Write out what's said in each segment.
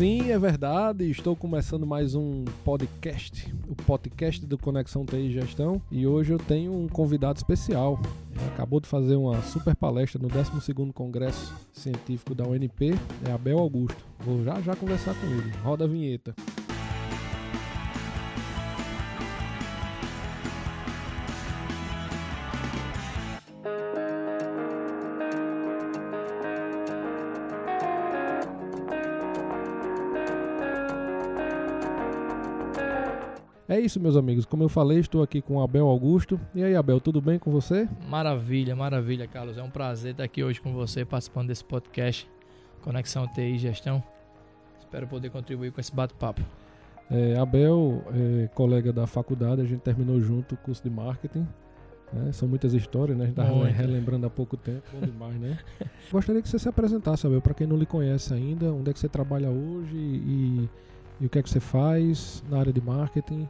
Sim, é verdade. Estou começando mais um podcast, o podcast do Conexão TI Gestão. E hoje eu tenho um convidado especial. Ele acabou de fazer uma super palestra no 12º Congresso Científico da UNP, é Abel Augusto. Vou já já conversar com ele. Roda a vinheta. É isso, meus amigos. Como eu falei, estou aqui com o Abel Augusto. E aí, Abel, tudo bem com você? Maravilha, maravilha, Carlos. É um prazer estar aqui hoje com você, participando desse podcast Conexão TI Gestão. Espero poder contribuir com esse bate-papo. É, Abel é colega da faculdade, a gente terminou junto o curso de marketing. Né? São muitas histórias, né? A gente estava relembrando há pouco tempo, bom demais, né? Gostaria que você se apresentasse, Abel, para quem não lhe conhece ainda, onde é que você trabalha hoje e, e o que é que você faz na área de marketing.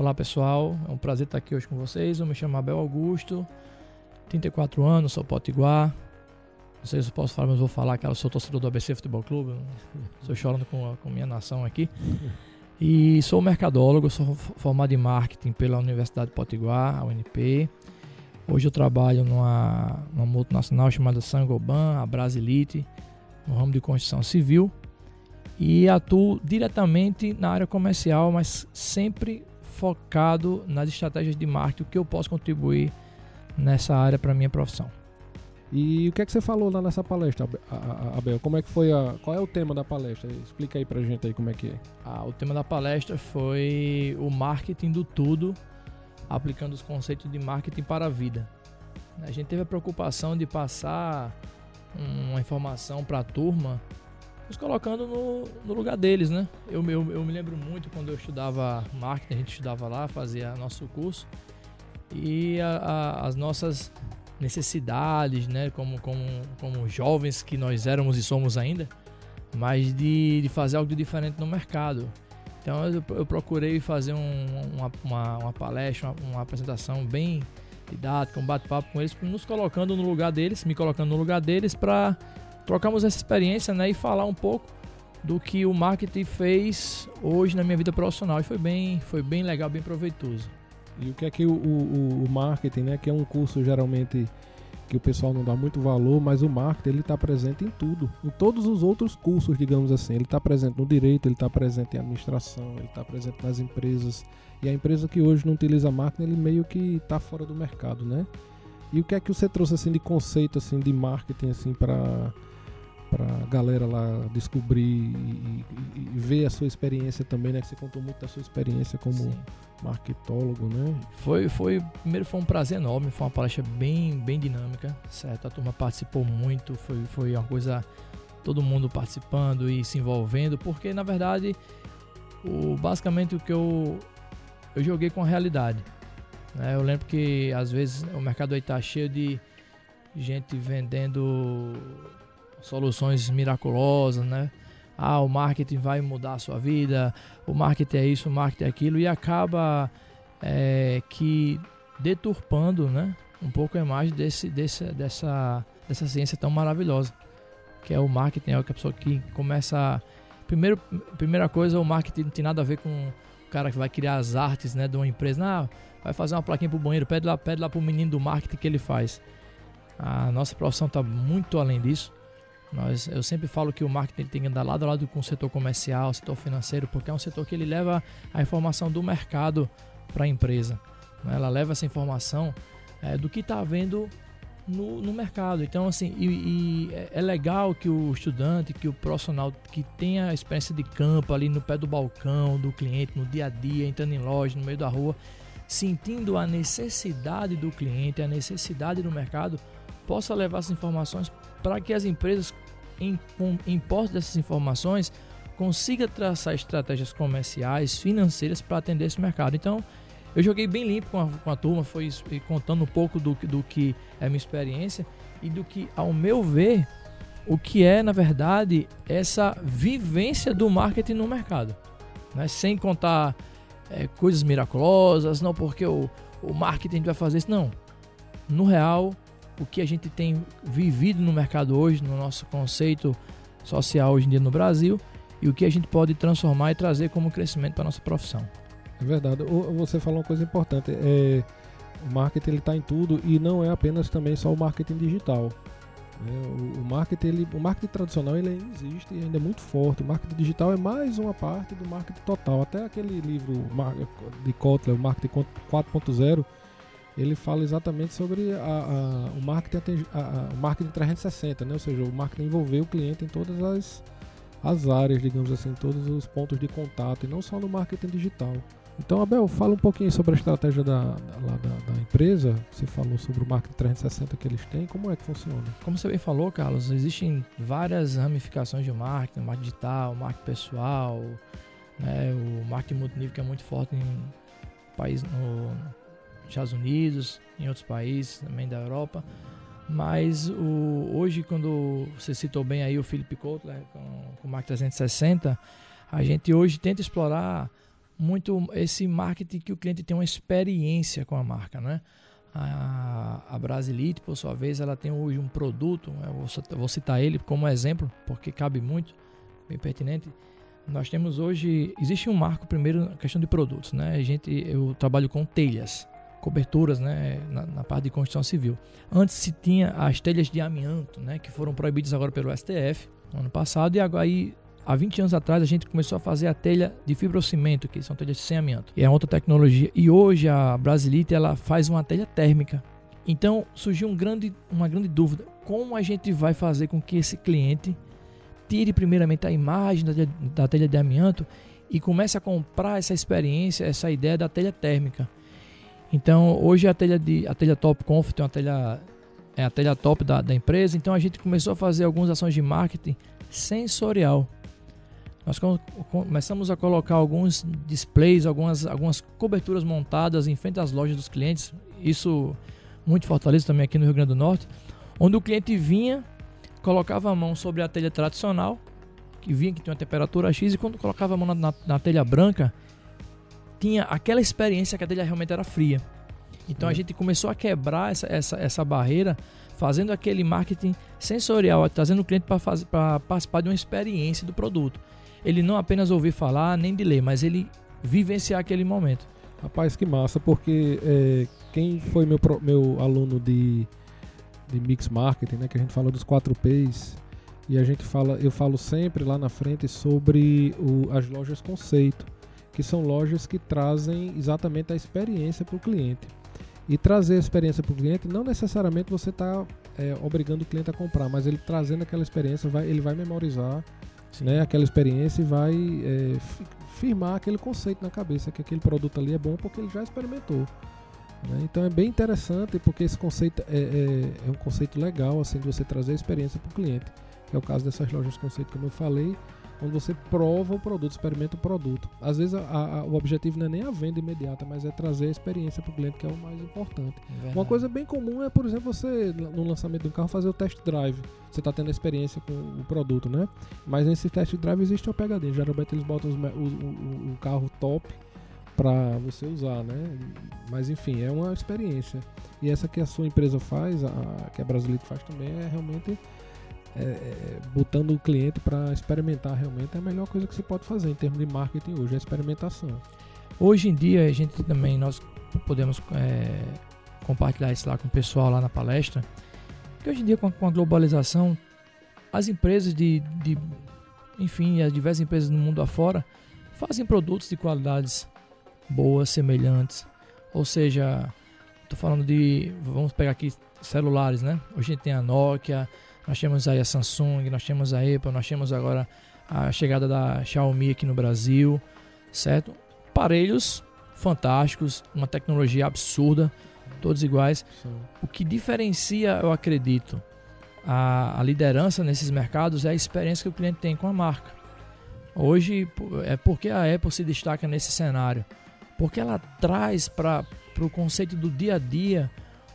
Olá pessoal, é um prazer estar aqui hoje com vocês. Eu me chamo Abel Augusto, 34 anos, sou potiguar. Não sei se eu posso falar, mas vou falar que eu sou torcedor do ABC Futebol Clube. Estou chorando com a com minha nação aqui. E sou mercadólogo, sou formado em marketing pela Universidade Potiguar, a UNP. Hoje eu trabalho numa, numa multinacional chamada Sangoban, a Brasilite, no ramo de construção civil. E atuo diretamente na área comercial, mas sempre focado nas estratégias de marketing, o que eu posso contribuir nessa área para minha profissão. E o que é que você falou lá nessa palestra, Abel? Como é que foi a, qual é o tema da palestra? Explica aí pra gente aí como é que é. Ah, o tema da palestra foi o marketing do tudo, aplicando os conceitos de marketing para a vida. A gente teve a preocupação de passar uma informação para a turma nos colocando no, no lugar deles, né? Eu, eu, eu, me lembro muito quando eu estudava marketing, a gente estudava lá, fazia nosso curso, e a, a, as nossas necessidades, né? Como, como, como jovens que nós éramos e somos ainda, mas de, de fazer algo diferente no mercado. Então eu, eu procurei fazer um, uma, uma, uma, palestra, uma, uma apresentação bem didática, um bate-papo com eles, nos colocando no lugar deles, me colocando no lugar deles para trocamos essa experiência né, e falar um pouco do que o marketing fez hoje na minha vida profissional. E foi bem, foi bem legal, bem proveitoso. E o que é que o, o, o marketing, né, que é um curso geralmente que o pessoal não dá muito valor, mas o marketing ele está presente em tudo, em todos os outros cursos, digamos assim. Ele está presente no direito, ele está presente em administração, ele está presente nas empresas. E a empresa que hoje não utiliza marketing, ele meio que está fora do mercado, né? E o que é que você trouxe assim de conceito assim de marketing assim para para galera lá descobrir e, e, ver a sua experiência também, né? Que você contou muito da sua experiência como Sim. marketólogo, né? Foi, foi, primeiro foi um prazer enorme, foi uma palestra bem, bem dinâmica, certo? A turma participou muito, foi, foi uma coisa, todo mundo participando e se envolvendo, porque na verdade, o, basicamente o que eu, eu joguei com a realidade. Né? Eu lembro que às vezes o mercado aí tá cheio de gente vendendo soluções miraculosas, né? Ah, o marketing vai mudar a sua vida, o marketing é isso, o marketing é aquilo, e acaba é, que deturpando né, um pouco a imagem desse, desse, dessa, dessa ciência tão maravilhosa, que é o marketing, é a pessoa que começa... Primeiro, primeira coisa, o marketing não tem nada a ver com o cara que vai criar as artes né, de uma empresa. Não, vai fazer uma plaquinha pro banheiro, pede lá, pede lá pro menino do marketing que ele faz. A nossa profissão está muito além disso. Nós, eu sempre falo que o marketing tem que andar lado a lado com o setor comercial, setor financeiro, porque é um setor que ele leva a informação do mercado para a empresa. Né? Ela leva essa informação é, do que está havendo no, no, mercado. Então, assim, e, e é, é legal que o estudante, que o profissional que tenha a experiência de campo ali no pé do balcão do cliente, no dia a dia, entrando em loja, no meio da rua, sentindo a necessidade do cliente, a necessidade do mercado, possa levar essas informações para que as empresas, em, com, em posse dessas informações, consiga traçar estratégias comerciais, financeiras para atender esse mercado. Então, eu joguei bem limpo com a, com a turma, foi contando um pouco do, do que é minha experiência e do que, ao meu ver, o que é, na verdade, essa vivência do marketing no mercado. Né? Sem contar é, coisas miraculosas, não porque o, o marketing vai fazer isso, não. No real, o que a gente tem vivido no mercado hoje, no nosso conceito social hoje em dia no Brasil, e o que a gente pode transformar e trazer como crescimento para a nossa profissão. É verdade. Você falou uma coisa importante. É, o marketing está em tudo e não é apenas também só o marketing digital. Né? O, o, marketing, ele, o marketing tradicional ele existe e ainda é muito forte. O marketing digital é mais uma parte do marketing total. Até aquele livro de Kotler, o Marketing 4.0, ele fala exatamente sobre a, a, o, marketing, a, o marketing 360, né? ou seja, o marketing envolver o cliente em todas as, as áreas, digamos assim, todos os pontos de contato, e não só no marketing digital. Então, Abel, fala um pouquinho sobre a estratégia da, da, da, da, empresa. Você falou sobre o marketing 360 que eles têm. Como é que funciona? Como você bem falou, Carlos, existem várias ramificações de marketing, marketing digital, marketing pessoal, né, o marketing multinível que é muito forte em país, no Estados Unidos, em outros países também da Europa. Mas o, hoje, quando você citou bem aí o Philip Kotler com, com o Marketing 360, a gente hoje tenta explorar muito esse marketing que o cliente tem uma experiência com a marca, né? A, a Brasilite, por sua vez, ela tem hoje um produto, eu vou, vou citar ele como exemplo, porque cabe muito, bem pertinente. Nós temos hoje, existe um marco primeiro na questão de produtos, né? A gente, eu trabalho com telhas, coberturas, né, na, na, parte de construção civil. Antes se tinha as telhas de amianto, né, que foram proibidas agora pelo STF no ano passado e agora aí Há 20 anos atrás a gente começou a fazer a telha de fibrocimento, que são telhas sem amianto. E é outra tecnologia. E hoje a Brasilite ela faz uma telha térmica. Então surgiu um grande, uma grande dúvida: como a gente vai fazer com que esse cliente tire primeiramente a imagem da, da telha de amianto e comece a comprar essa experiência, essa ideia da telha térmica? Então hoje a telha de a telha Top é uma telha é a telha top da, da empresa. Então a gente começou a fazer algumas ações de marketing sensorial nós começamos a colocar alguns displays, algumas, algumas coberturas montadas em frente às lojas dos clientes. Isso muito Fortaleza também aqui no Rio Grande do Norte, onde o cliente vinha, colocava a mão sobre a telha tradicional, que vinha que tinha uma temperatura X, e quando colocava a mão na, na, na telha branca, tinha aquela experiência que a telha realmente era fria. Então a gente começou a quebrar essa, essa, essa barreira, fazendo aquele marketing sensorial, trazendo o cliente para participar de uma experiência do produto ele não apenas ouvir falar, nem de ler, mas ele vivenciar aquele momento. Rapaz, que massa, porque é, quem foi meu, meu aluno de, de Mix Marketing, né, que a gente fala dos 4 Ps, e a gente fala, eu falo sempre lá na frente sobre o, as lojas conceito, que são lojas que trazem exatamente a experiência para o cliente. E trazer a experiência para o cliente, não necessariamente você está é, obrigando o cliente a comprar, mas ele trazendo aquela experiência, vai, ele vai memorizar né, aquela experiência e vai é, firmar aquele conceito na cabeça que aquele produto ali é bom porque ele já experimentou. Né? Então é bem interessante porque esse conceito é, é, é um conceito legal assim de você trazer a experiência para o cliente. Que é o caso dessas lojas de conceito como eu falei, onde você prova o produto, experimenta o produto. Às vezes a, a, o objetivo não é nem a venda imediata, mas é trazer a experiência para o cliente, que é o mais importante. É Uma coisa bem comum é, por exemplo, você no lançamento de um carro fazer o test drive. Você está tendo a experiência com o produto, né? Mas nesse test drive existe uma pegadinha. Geralmente eles botam os, o, o, o carro top para você usar, né? Mas enfim, é uma experiência. E essa que a sua empresa faz, a, que a Brasilite faz também, é realmente é, é, botando o cliente para experimentar realmente é a melhor coisa que você pode fazer em termos de marketing hoje, é a experimentação. Hoje em dia a gente também nós podemos é, compartilhar isso lá com o pessoal lá na palestra, que hoje em dia com a, com a globalização as empresas de, de, enfim, as diversas empresas no mundo afora fazem produtos de qualidades boas, semelhantes. Ou seja, estou falando de, vamos pegar aqui celulares, né? Hoje a gente tem a Nokia, nós temos aí a Samsung, nós temos a Apple, nós temos agora a chegada da Xiaomi aqui no Brasil, certo? Aparelhos fantásticos, uma tecnologia absurda, todos iguais. Sim. O que diferencia, eu acredito, a, a, liderança nesses mercados é a experiência que o cliente tem com a marca. Hoje, é porque a Apple se destaca nesse cenário, porque ela traz para o conceito do dia a dia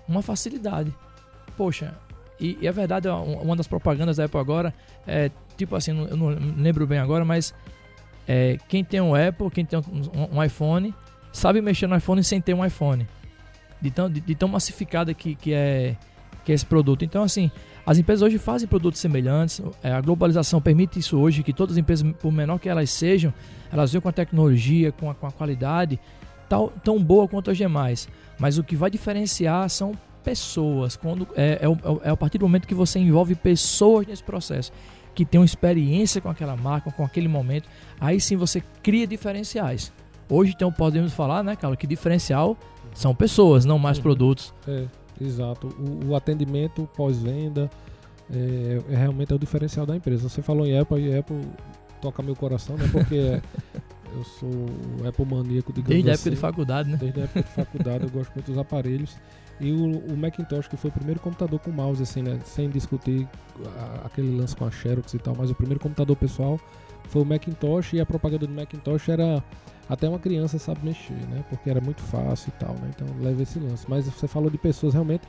uma facilidade. Poxa, e, e a verdade, uma das propagandas da Apple agora é tipo assim, eu não lembro bem agora, mas é, quem tem um Apple, quem tem um, um, iPhone, sabe mexer no iPhone sem ter um iPhone. De tão, de, de tão massificada que, que, é, que é esse produto. Então, assim, as empresas hoje fazem produtos semelhantes. É, a globalização permite isso hoje, que todas as empresas, por menor que elas sejam, elas venham com a tecnologia, com a, com a qualidade tal, tão boa quanto as demais. Mas o que vai diferenciar são pessoas. Quando é, é, é a partir do momento que você envolve pessoas nesse processo, que tem uma experiência com aquela marca, com aquele momento, aí sim você cria diferenciais. Hoje então podemos falar, né, Carlos, que diferencial são pessoas, não mais uhum. produtos. É, exato. O, o atendimento pós-venda é, é, realmente é o diferencial da empresa. Você falou em Apple e Apple toca meu coração, né? Porque eu sou Apple maníaco, digamos Desde a época de assim. faculdade, né? Desde a época de faculdade eu gosto muito dos aparelhos. E o, o, Macintosh, que foi o primeiro computador com mouse, assim, né? Sem discutir a, aquele lance com a Xerox e tal, mas o primeiro computador pessoal foi o Macintosh e a propaganda do Macintosh era até uma criança sabe mexer, né? Porque era muito fácil e tal, né? Então leva esse lance. Mas você falou de pessoas realmente.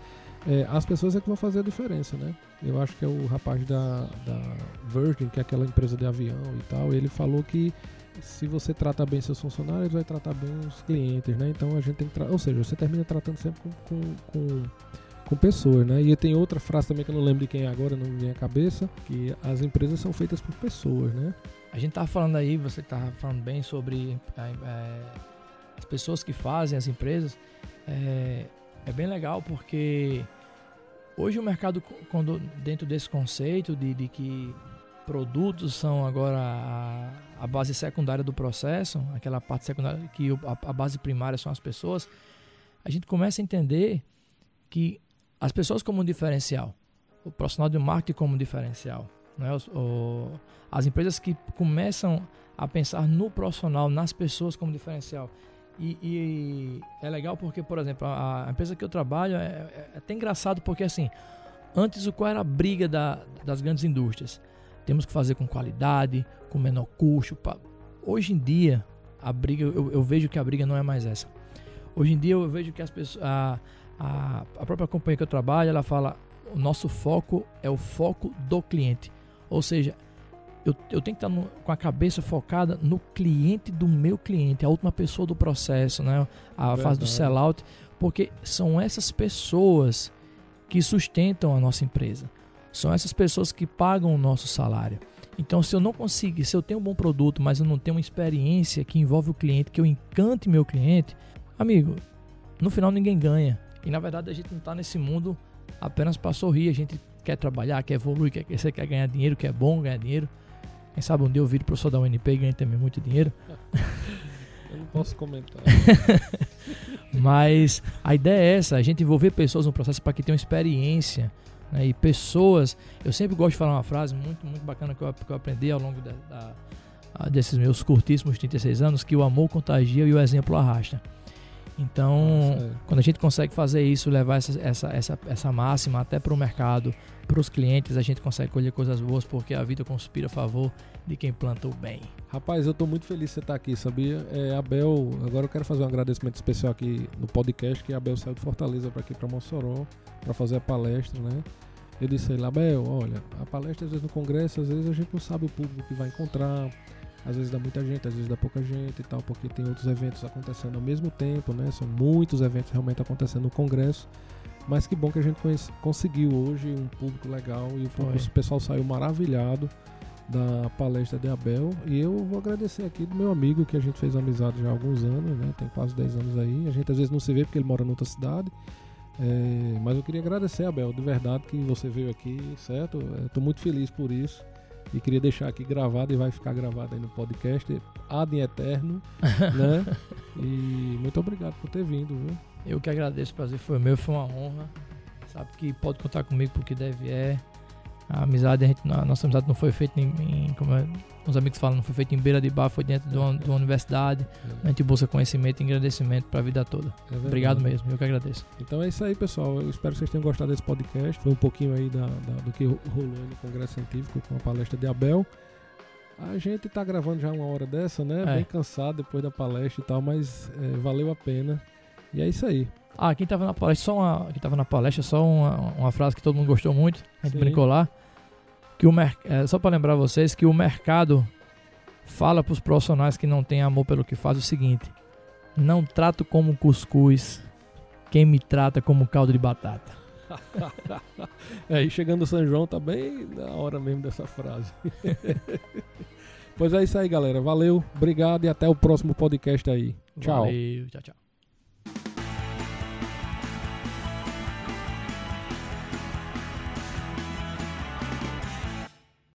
É, as pessoas é que vão fazer a diferença, né? Eu acho que é o rapaz da, da Virgin, que é aquela empresa de avião e tal, ele falou que se você trata bem seus funcionários, vai tratar bem os clientes, né? Então a gente tem que. Ou seja, você termina tratando sempre com, com, com, com, pessoas, né? E tem outra frase também que eu não lembro de quem é agora, não me vem à cabeça, que as empresas são feitas por pessoas, né? A gente tá falando aí, você tá falando bem sobre é, as pessoas que fazem as empresas. É, é bem legal porque hoje o mercado, dentro desse conceito de, de que produtos são agora a, a, base secundária do processo, aquela parte secundária que a, a base primária são as pessoas, a gente começa a entender que as pessoas como um diferencial, o profissional de marketing como um diferencial, né? O, o, as empresas que começam a pensar no profissional, nas pessoas como diferencial. E, e é legal porque, por exemplo, a, a empresa que eu trabalho é, é, é, até engraçado porque, assim, antes o qual era a briga da, das grandes indústrias? Temos que fazer com qualidade, com menor custo. Hoje em dia, a briga, eu, eu, vejo que a briga não é mais essa. Hoje em dia eu vejo que as pessoas, a, a, a própria companhia que eu trabalho, ela fala, o nosso foco é o foco do cliente. Ou seja, eu, eu tenho que estar no, com a cabeça focada no cliente do meu cliente, a última pessoa do processo, né? a Verdade. fase do sellout, porque são essas pessoas que sustentam a nossa empresa. São essas pessoas que pagam o nosso salário. Então, se eu não conseguir, se eu tenho um bom produto, mas eu não tenho uma experiência que envolve o cliente, que eu encante meu cliente, amigo, no final ninguém ganha. E na verdade a gente não está nesse mundo apenas para sorrir, a gente quer trabalhar, quer evoluir, quer crescer, quer ganhar dinheiro, quer bom ganhar dinheiro. Quem sabe um dia eu viro professor da UNP e ganho também muito dinheiro. Eu não posso comentar. Mas a ideia é essa, a gente envolver pessoas no processo para que tenham experiência. Né? E pessoas. Eu sempre gosto de falar uma frase muito, muito bacana que eu, que eu aprendi ao longo da, da, desses meus curtíssimos 36 anos, que o amor contagia e o exemplo arrasta. Então, Nossa, é. quando a gente consegue fazer isso, levar essa, essa, essa, essa máxima até para o mercado, para os clientes, a gente consegue colher coisas boas porque a vida conspira a favor de quem planta o bem. Rapaz, eu estou muito feliz de você estar tá aqui, sabia? É, Abel, agora eu quero fazer um agradecimento especial aqui no podcast, que Abel saiu de Fortaleza para aqui para Mossoró para fazer a palestra, né? Eu disse a ele, Abel, olha, a palestra às vezes no congresso, às vezes a gente não sabe o público que vai encontrar, às vezes dá muita gente, às vezes dá pouca gente e tal, porque tem outros eventos acontecendo ao mesmo tempo, né? São muitos eventos realmente acontecendo no congresso. Mas que bom que a gente conseguiu hoje um público legal e o, público, o pessoal saiu maravilhado da palestra de Abel. E eu vou agradecer aqui do meu amigo que a gente fez amizade já há alguns anos, né? Tem quase 10 anos aí. A gente às vezes não se vê porque ele mora em outra cidade. É, mas eu queria agradecer, Abel, de verdade que você veio aqui, certo? Estou muito feliz por isso. E queria deixar aqui gravado e vai ficar gravado aí no podcast ad eterno, né? E muito obrigado por ter vindo, viu? Eu que agradeço, o prazer foi meu, foi uma honra. Sabe que pode contar comigo porque deve é. A amizade, a, gente, a nossa amizade não foi feita em, em como é, os amigos falam, não foi feita em beira de bar, foi dentro de uma, de uma universidade. É. A gente busca conhecimento e agradecimento para a vida toda. É Obrigado mesmo, eu que agradeço. Então é isso aí, pessoal. Eu espero que vocês tenham gostado desse podcast. Foi um pouquinho aí da, da do que rolou no Congresso Científico com a palestra de Abel. A gente está gravando já uma hora dessa, né? É. Bem cansado depois da palestra e tal, mas é, valeu a pena. E é isso aí. Ah, quem estava na palestra, só uma, quem tava na palestra, só uma, uma frase que todo mundo gostou muito, a gente Sim. brincou lá que o é, só para lembrar vocês que o mercado fala para os profissionais que não têm amor pelo que faz o seguinte: não trato como cuscuz quem me trata como caldo de batata. é, e chegando o São João tá bem na hora mesmo dessa frase. pois é isso aí, galera. Valeu, obrigado e até o próximo podcast aí. Tchau. Valeu, tchau, tchau.